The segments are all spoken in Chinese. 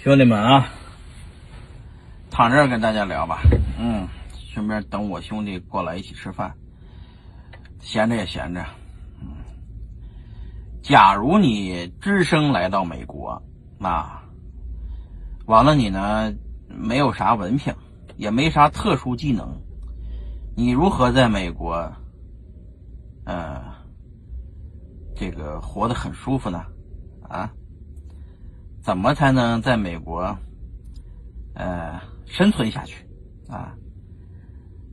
兄弟们啊，躺这儿跟大家聊吧。嗯，顺便等我兄弟过来一起吃饭。闲着也闲着。嗯，假如你只身来到美国，那完了你呢，没有啥文凭，也没啥特殊技能，你如何在美国，呃，这个活得很舒服呢？啊？怎么才能在美国，呃，生存下去啊？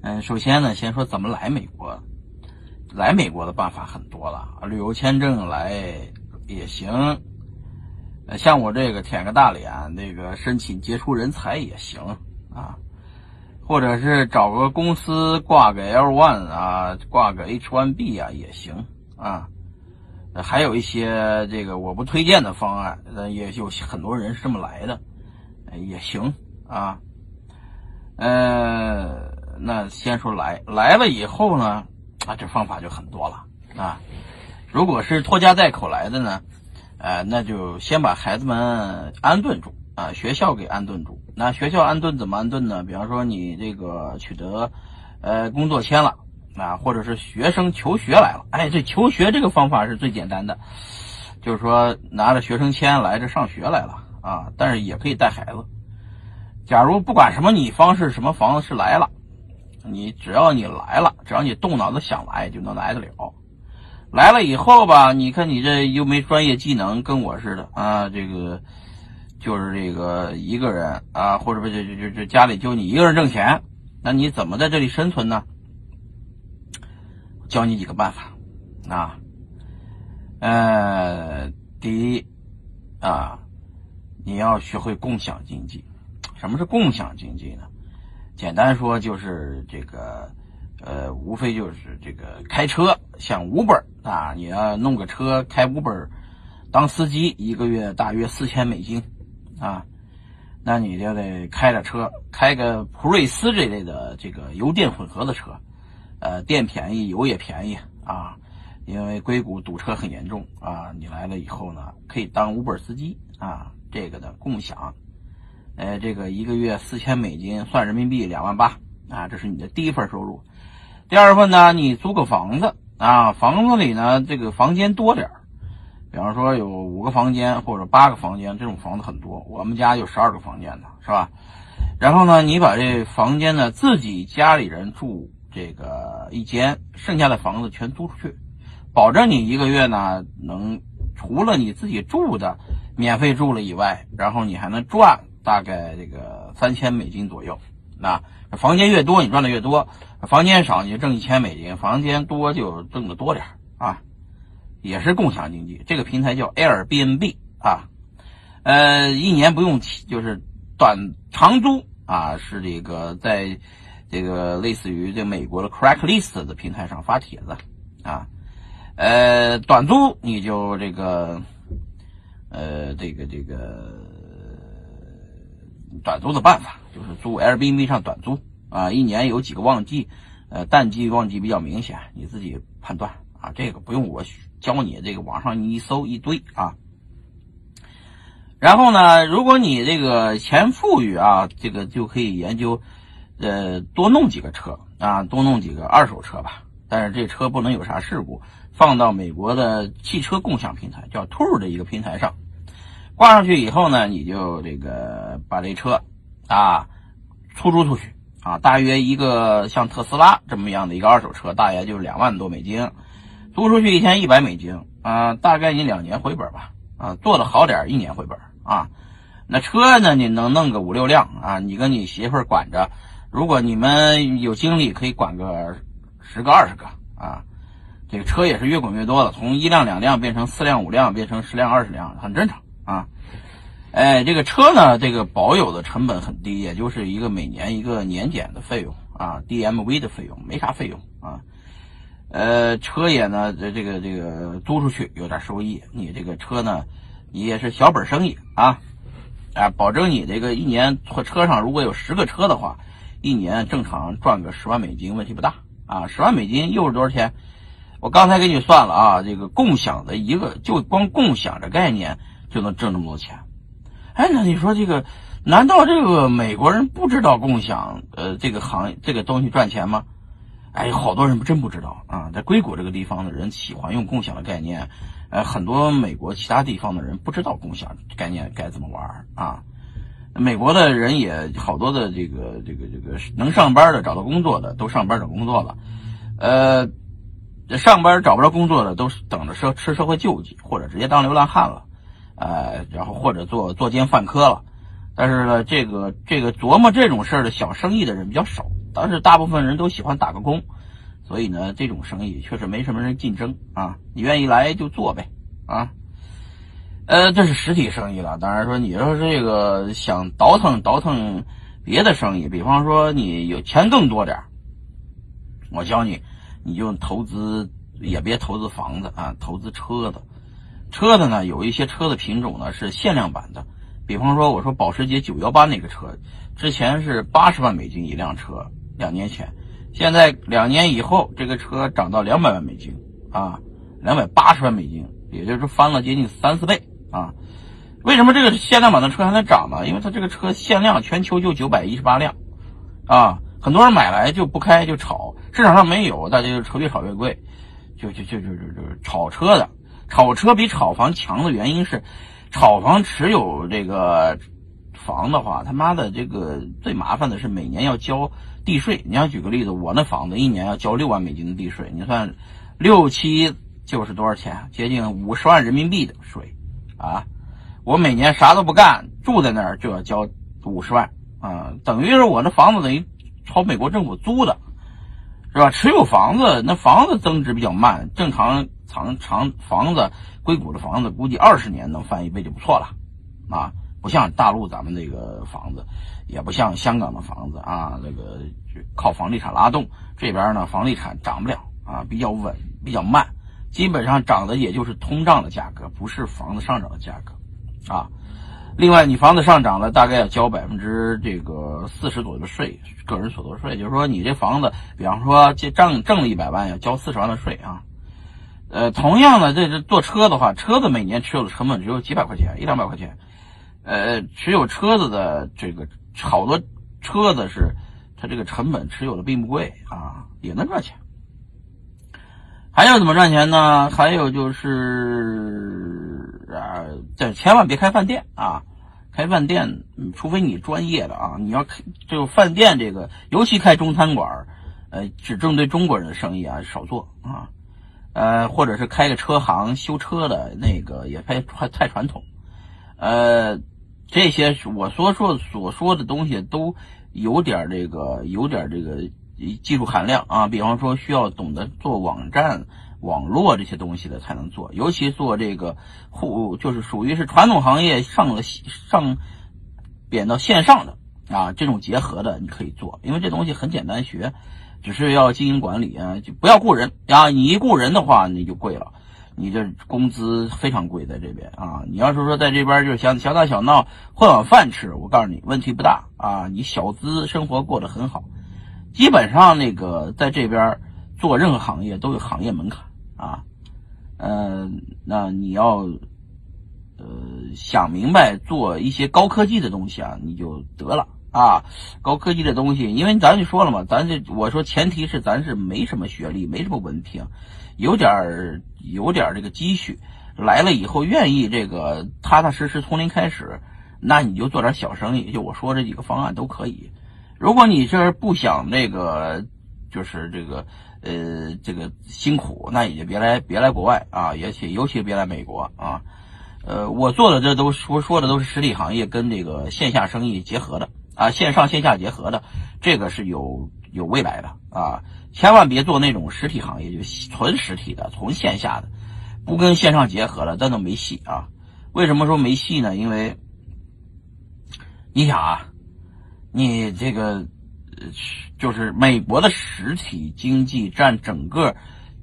嗯，首先呢，先说怎么来美国。来美国的办法很多了，旅游签证来也行。像我这个舔个大脸，那个申请杰出人才也行啊。或者是找个公司挂个 L one 啊，挂个 H one B 啊也行啊。还有一些这个我不推荐的方案，呃，也有很多人是这么来的，也行啊。呃，那先说来来了以后呢，啊，这方法就很多了啊。如果是拖家带口来的呢，呃，那就先把孩子们安顿住啊，学校给安顿住。那学校安顿怎么安顿呢？比方说你这个取得呃工作签了。啊，或者是学生求学来了，哎，这求学这个方法是最简单的，就是说拿着学生签来这上学来了啊，但是也可以带孩子。假如不管什么你方式什么方式来了，你只要你来了，只要你动脑子想来就能来得了。来了以后吧，你看你这又没专业技能，跟我似的啊，这个就是这个一个人啊，或者不就就就就家里就你一个人挣钱，那你怎么在这里生存呢？教你几个办法，啊，呃，第一，啊，你要学会共享经济。什么是共享经济呢？简单说就是这个，呃，无非就是这个开车，像 Uber 啊，你要弄个车开 Uber 当司机，一个月大约四千美金，啊，那你就得开着车，开个普锐斯这类的这个油电混合的车。呃，电便宜，油也便宜啊，因为硅谷堵车很严重啊。你来了以后呢，可以当 Uber 司机啊，这个的共享，呃，这个一个月四千美金，算人民币两万八啊，这是你的第一份收入。第二份呢，你租个房子啊，房子里呢这个房间多点比方说有五个房间或者八个房间，这种房子很多。我们家有十二个房间的，是吧？然后呢，你把这房间呢自己家里人住。这个一间，剩下的房子全租出去，保证你一个月呢能除了你自己住的免费住了以外，然后你还能赚大概这个三千美金左右。那房间越多，你赚的越多；房间少，你就挣一千美金；房间多就挣的多点啊。也是共享经济，这个平台叫 Airbnb 啊，呃，一年不用就是短长租啊，是这个在。这个类似于这美国的 Craigslist 的平台上发帖子啊，呃，短租你就这个，呃，这个这个短租的办法就是租 Airbnb 上短租啊，一年有几个旺季，呃，淡季旺季比较明显，你自己判断啊，这个不用我教你，这个网上你一搜一堆啊。然后呢，如果你这个钱富裕啊，这个就可以研究。呃，多弄几个车啊，多弄几个二手车吧。但是这车不能有啥事故，放到美国的汽车共享平台叫 t o r 的一个平台上，挂上去以后呢，你就这个把这车啊出租出去啊，大约一个像特斯拉这么样的一个二手车，大约就两万多美金，租出去一天一百美金啊，大概你两年回本吧啊，做的好点一年回本啊。那车呢，你能弄个五六辆啊，你跟你媳妇管着。如果你们有精力，可以管个十个、二十个啊。这个车也是越滚越多了，从一辆、两辆变成四辆、五辆，变成十辆、二十辆，很正常啊。哎，这个车呢，这个保有的成本很低，也就是一个每年一个年检的费用啊，DMV 的费用，没啥费用啊。呃，车也呢，这这个这个租出去有点收益，你这个车呢，你也是小本生意啊，啊，保证你这个一年或车上如果有十个车的话。一年正常赚个十万美金，问题不大啊！十万美金又是多少钱？我刚才给你算了啊，这个共享的一个就光共享的概念就能挣这么多钱。哎，那你说这个，难道这个美国人不知道共享呃这个行业这个东西赚钱吗？哎，好多人真不知道啊，在硅谷这个地方的人喜欢用共享的概念，呃，很多美国其他地方的人不知道共享概念该怎么玩啊。美国的人也好多的这个这个这个能上班的找到工作的都上班找工作了，呃，上班找不着工作的都是等着社吃社会救济，或者直接当流浪汉了，呃，然后或者做作奸犯科了。但是呢，这个这个琢磨这种事儿的小生意的人比较少，但是大部分人都喜欢打个工，所以呢，这种生意确实没什么人竞争啊，你愿意来就做呗啊。呃，这是实体生意了。当然说，你要是这个想倒腾倒腾别的生意，比方说你有钱更多点我教你，你就投资，也别投资房子啊，投资车子。车子呢，有一些车的品种呢是限量版的，比方说我说保时捷九幺八那个车，之前是八十万美金一辆车，两年前，现在两年以后这个车涨到两百万美金啊，两百八十万美金，也就是翻了接近三四倍。啊，为什么这个限量版的车还能涨呢？因为它这个车限量，全球就九百一十八辆，啊，很多人买来就不开就炒，市场上没有，大家就车越炒越贵，就就就就就就炒车的，炒车比炒房强的原因是，炒房持有这个房的话，他妈的这个最麻烦的是每年要交地税。你要举个例子，我那房子一年要交六万美金的地税，你算六七就是多少钱？接近五十万人民币的税。啊，我每年啥都不干，住在那儿就要交五十万啊，等于是我那房子等于朝美国政府租的，是吧？持有房子，那房子增值比较慢，正常长长房子，硅谷的房子估计二十年能翻一倍就不错了，啊，不像大陆咱们那个房子，也不像香港的房子啊，那个靠房地产拉动，这边呢房地产涨不了啊，比较稳，比较慢。基本上涨的也就是通胀的价格，不是房子上涨的价格，啊，另外你房子上涨了，大概要交百分之这个四十左右的税，个人所得税，就是说你这房子，比方说这挣挣了一百万，要交四十万的税啊。呃，同样的，这这坐车的话，车子每年持有的成本只有几百块钱，一两百块钱，呃，持有车子的这个好多车子是，它这个成本持有的并不贵啊，也能赚钱。还有怎么赚钱呢？还有就是啊，这千万别开饭店啊！开饭店，除非你专业的啊，你要开就饭店这个，尤其开中餐馆，呃，只针对中国人的生意啊，少做啊。呃，或者是开个车行修车的那个，也太太传统。呃，这些我所说所说的东西都有点这个，有点这个。技术含量啊，比方说需要懂得做网站、网络这些东西的才能做，尤其做这个互就是属于是传统行业上了上贬到线上的啊，这种结合的你可以做，因为这东西很简单学，只是要经营管理啊，就不要雇人啊，你一雇人的话你就贵了，你这工资非常贵在这边啊，你要是说在这边就是想小打小闹混碗饭吃，我告诉你问题不大啊，你小资生活过得很好。基本上那个在这边做任何行业都有行业门槛啊，嗯，那你要呃想明白做一些高科技的东西啊，你就得了啊。高科技的东西，因为咱就说了嘛，咱这我说前提是咱是没什么学历，没什么文凭，有点儿有点儿这个积蓄，来了以后愿意这个踏踏实实从零开始，那你就做点小生意，就我说这几个方案都可以。如果你是不想那个，就是这个，呃，这个辛苦，那也别来，别来国外啊，也且尤其别来美国啊。呃，我做的这都说说的都是实体行业跟这个线下生意结合的啊，线上线下结合的，这个是有有未来的啊。千万别做那种实体行业，就纯实体的，纯线下的，不跟线上结合了，那都没戏啊。为什么说没戏呢？因为你想啊。你这个，就是美国的实体经济占整个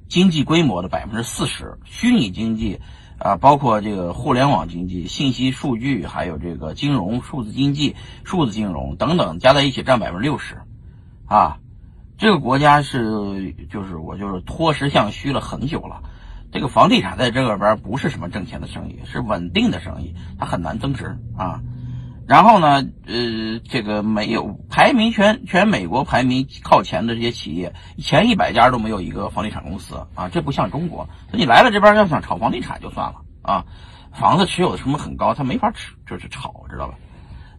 经济规模的百分之四十，虚拟经济啊，包括这个互联网经济、信息数据，还有这个金融、数字经济、数字金融等等，加在一起占百分之六十，啊，这个国家是就是我就是脱实向虚了很久了。这个房地产在这个边不是什么挣钱的生意，是稳定的生意，它很难增值啊。然后呢，呃，这个没有排名全全美国排名靠前的这些企业，前一百家都没有一个房地产公司啊，这不像中国。你来了这边要想炒房地产就算了啊，房子持有的成本很高，它没法持就是炒，知道吧？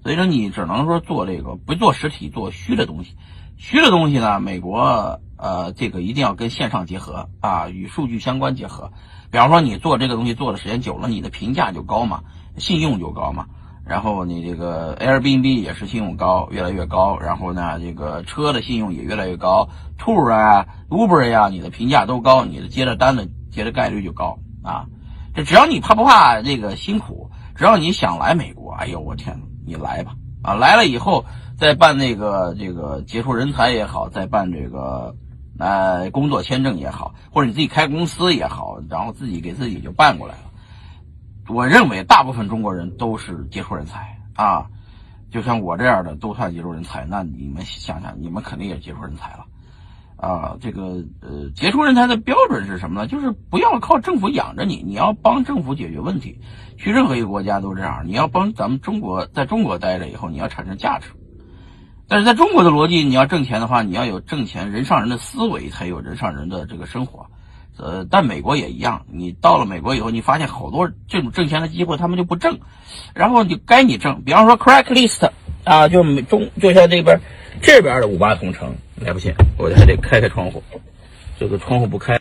所以说你只能说做这个不做实体，做虚的东西。虚的东西呢，美国呃这个一定要跟线上结合啊，与数据相关结合。比方说你做这个东西做的时间久了，你的评价就高嘛，信用就高嘛。然后你这个 Airbnb 也是信用高，越来越高。然后呢，这个车的信用也越来越高，Tour 啊，Uber 呀，你的评价都高，你的接的单的接的概率就高啊。这只要你怕不怕这个辛苦，只要你想来美国，哎呦我天，你来吧啊！来了以后再办那个这个杰出人才也好，再办这个呃工作签证也好，或者你自己开公司也好，然后自己给自己就办过来了。我认为大部分中国人都是杰出人才啊，就像我这样的都算杰出人才。那你们想想，你们肯定也杰出人才了啊。这个呃，杰出人才的标准是什么呢？就是不要靠政府养着你，你要帮政府解决问题。去任何一个国家都这样，你要帮咱们中国在中国待着以后，你要产生价值。但是在中国的逻辑，你要挣钱的话，你要有挣钱人上人的思维，才有人上人的这个生活。呃，但美国也一样，你到了美国以后，你发现好多这种挣钱的机会，他们就不挣，然后就该你挣。比方说，crack list 啊，就美中就像这边这边的五八同城，来不及，我还得开开窗户，这个窗户不开。